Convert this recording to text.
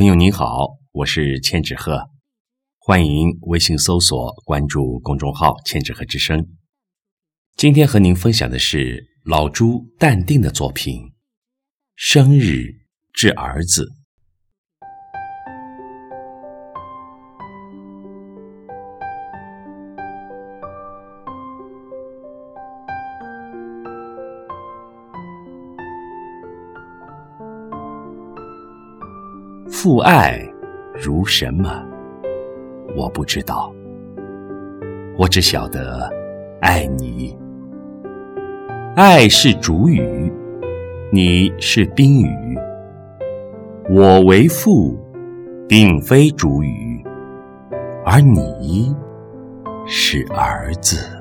朋友您好，我是千纸鹤，欢迎微信搜索关注公众号“千纸鹤之声”。今天和您分享的是老朱淡定的作品《生日致儿子》。父爱如什么？我不知道。我只晓得爱你。爱是主语，你是宾语。我为父，并非主语，而你是儿子。